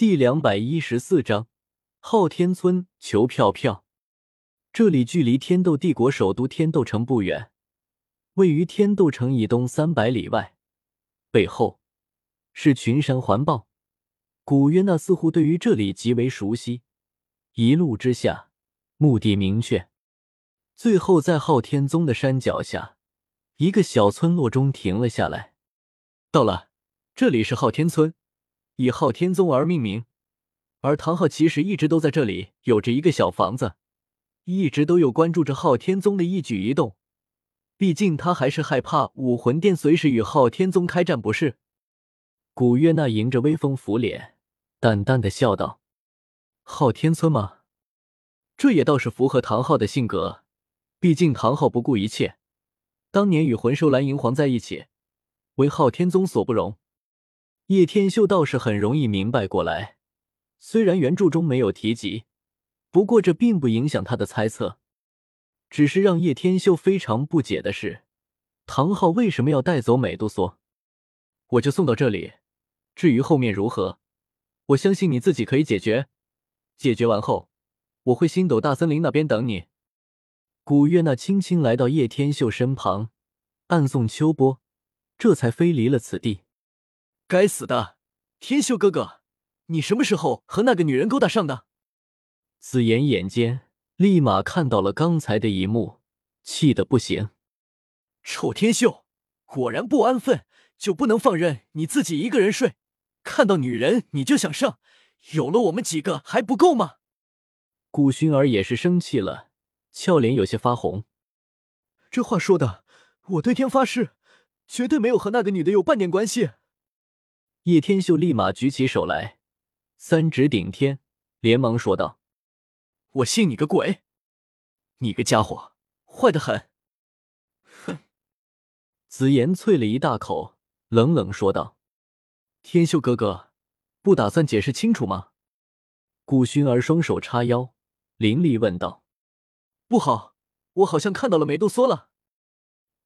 第两百一十四章，昊天村求票票。这里距离天斗帝国首都天斗城不远，位于天斗城以东三百里外，背后是群山环抱。古约娜似乎对于这里极为熟悉，一路之下，目的明确，最后在昊天宗的山脚下，一个小村落中停了下来。到了，这里是昊天村。以昊天宗而命名，而唐昊其实一直都在这里有着一个小房子，一直都有关注着昊天宗的一举一动。毕竟他还是害怕武魂殿随时与昊天宗开战，不是？古月娜迎着微风拂脸，淡淡的笑道：“昊天村吗？这也倒是符合唐昊的性格。毕竟唐昊不顾一切，当年与魂兽蓝银皇在一起，为昊天宗所不容。”叶天秀倒是很容易明白过来，虽然原著中没有提及，不过这并不影响他的猜测。只是让叶天秀非常不解的是，唐昊为什么要带走美杜莎？我就送到这里，至于后面如何，我相信你自己可以解决。解决完后，我会星斗大森林那边等你。古月娜轻轻来到叶天秀身旁，暗送秋波，这才飞离了此地。该死的天秀哥哥，你什么时候和那个女人勾搭上的？紫妍眼尖，立马看到了刚才的一幕，气得不行。臭天秀，果然不安分，就不能放任你自己一个人睡？看到女人你就想上，有了我们几个还不够吗？古薰儿也是生气了，俏脸有些发红。这话说的，我对天发誓，绝对没有和那个女的有半点关系。叶天秀立马举起手来，三指顶天，连忙说道：“我信你个鬼！你个家伙，坏的很！”哼！紫妍啐了一大口，冷冷说道：“天秀哥哥，不打算解释清楚吗？”顾薰儿双手叉腰，凌厉问道：“不好，我好像看到了美杜莎了！”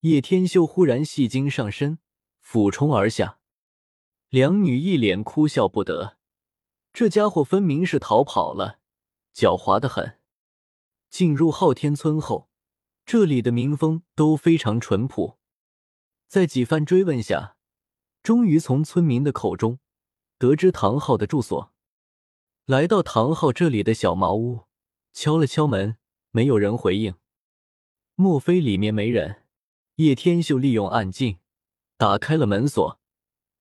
叶天秀忽然戏精上身，俯冲而下。两女一脸哭笑不得，这家伙分明是逃跑了，狡猾的很。进入昊天村后，这里的民风都非常淳朴。在几番追问下，终于从村民的口中得知唐昊的住所。来到唐昊这里的小茅屋，敲了敲门，没有人回应。莫非里面没人？叶天秀利用暗劲打开了门锁。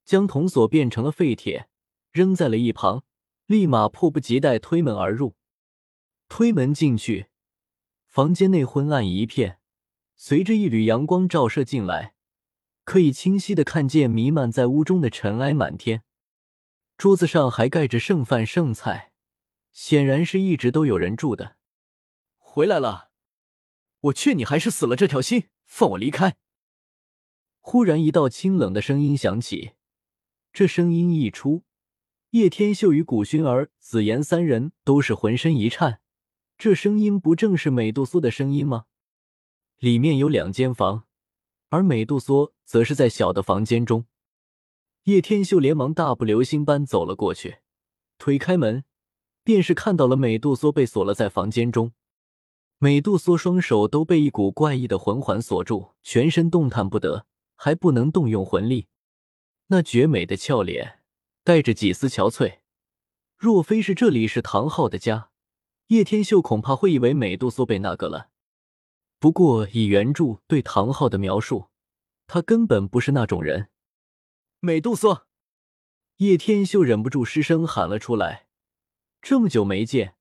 将铜锁变成了废铁，扔在了一旁，立马迫不及待推门而入。推门进去，房间内昏暗一片，随着一缕阳光照射进来，可以清晰的看见弥漫在屋中的尘埃满天。桌子上还盖着剩饭剩菜，显然是一直都有人住的。回来了，我劝你还是死了这条心，放我离开。忽然，一道清冷的声音响起。这声音一出，叶天秀与古薰儿、紫妍三人都是浑身一颤。这声音不正是美杜莎的声音吗？里面有两间房，而美杜莎则是在小的房间中。叶天秀连忙大步流星般走了过去，推开门，便是看到了美杜莎被锁了在房间中。美杜莎双手都被一股怪异的魂环锁住，全身动弹不得，还不能动用魂力。那绝美的俏脸带着几丝憔悴，若非是这里是唐昊的家，叶天秀恐怕会以为美杜莎被那个了。不过以原著对唐昊的描述，他根本不是那种人。美杜莎，叶天秀忍不住失声喊了出来。这么久没见，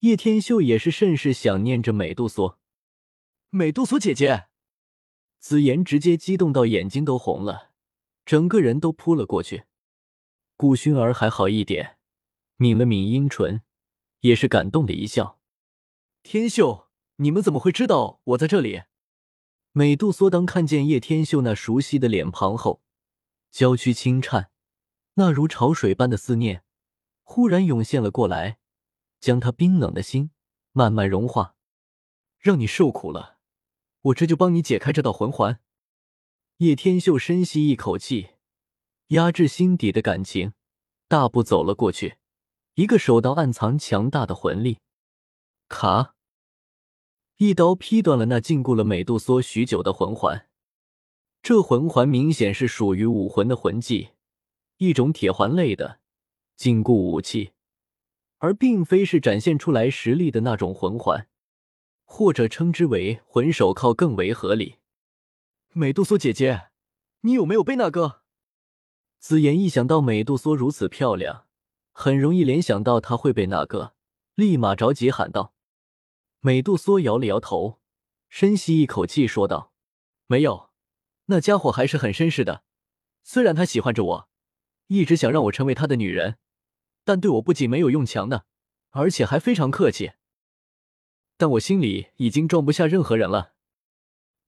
叶天秀也是甚是想念着美杜莎。美杜莎姐姐，紫妍直接激动到眼睛都红了。整个人都扑了过去，顾薰儿还好一点，抿了抿樱唇，也是感动的一笑。天秀，你们怎么会知道我在这里？美杜莎当看见叶天秀那熟悉的脸庞后，娇躯轻颤，那如潮水般的思念忽然涌现了过来，将她冰冷的心慢慢融化。让你受苦了，我这就帮你解开这道魂环。叶天秀深吸一口气，压制心底的感情，大步走了过去，一个手刀暗藏强大的魂力，卡，一刀劈断了那禁锢了美杜莎许久的魂环。这魂环明显是属于武魂的魂技，一种铁环类的禁锢武器，而并非是展现出来实力的那种魂环，或者称之为魂手铐更为合理。美杜莎姐姐，你有没有被那个？紫妍一想到美杜莎如此漂亮，很容易联想到她会被那个，立马着急喊道。美杜莎摇了摇头，深吸一口气说道：“没有，那家伙还是很绅士的。虽然他喜欢着我，一直想让我成为他的女人，但对我不仅没有用强的，而且还非常客气。但我心里已经装不下任何人了。”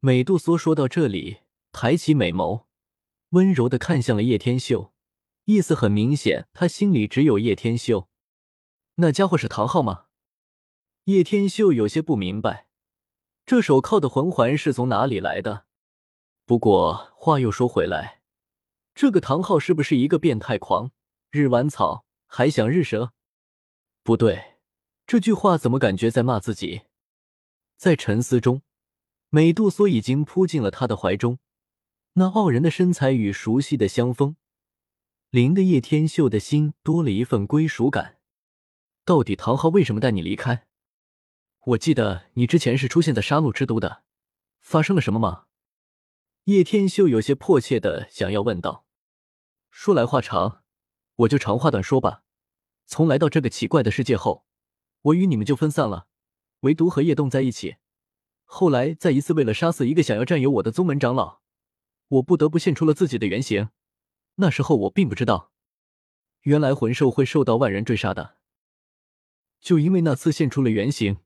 美杜莎说到这里，抬起美眸。温柔的看向了叶天秀，意思很明显，他心里只有叶天秀。那家伙是唐昊吗？叶天秀有些不明白，这手铐的魂环是从哪里来的？不过话又说回来，这个唐昊是不是一个变态狂？日完草还想日蛇？不对，这句话怎么感觉在骂自己？在沉思中，美杜莎已经扑进了他的怀中。那傲人的身材与熟悉的香风，令得叶天秀的心多了一份归属感。到底唐昊为什么带你离开？我记得你之前是出现在杀戮之都的，发生了什么吗？叶天秀有些迫切的想要问道。说来话长，我就长话短说吧。从来到这个奇怪的世界后，我与你们就分散了，唯独和叶动在一起。后来在一次为了杀死一个想要占有我的宗门长老。我不得不现出了自己的原形。那时候我并不知道，原来魂兽会受到万人追杀的。就因为那次现出了原形，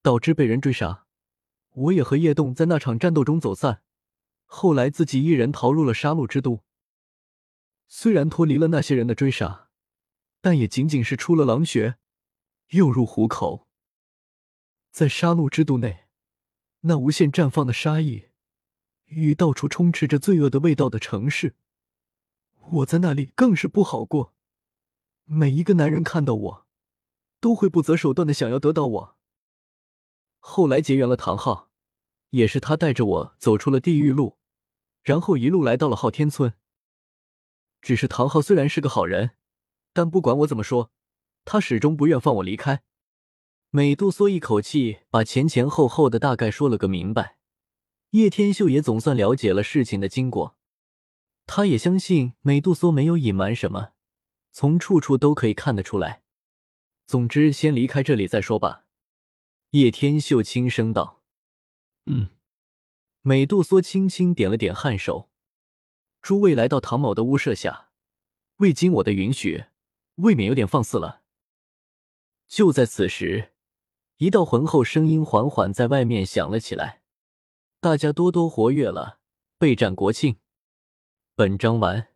导致被人追杀，我也和叶动在那场战斗中走散。后来自己一人逃入了杀戮之都。虽然脱离了那些人的追杀，但也仅仅是出了狼穴，又入虎口。在杀戮之都内，那无限绽放的杀意。与到处充斥着罪恶的味道的城市，我在那里更是不好过。每一个男人看到我，都会不择手段的想要得到我。后来结缘了唐昊，也是他带着我走出了地狱路，然后一路来到了昊天村。只是唐昊虽然是个好人，但不管我怎么说，他始终不愿放我离开。美杜莎一口气把前前后后的大概说了个明白。叶天秀也总算了解了事情的经过，他也相信美杜莎没有隐瞒什么，从处处都可以看得出来。总之，先离开这里再说吧。”叶天秀轻声道。“嗯。”美杜莎轻轻点了点颔首。诸位来到唐某的屋舍下，未经我的允许，未免有点放肆了。就在此时，一道浑厚声音缓缓在外面响了起来。大家多多活跃了，备战国庆。本章完。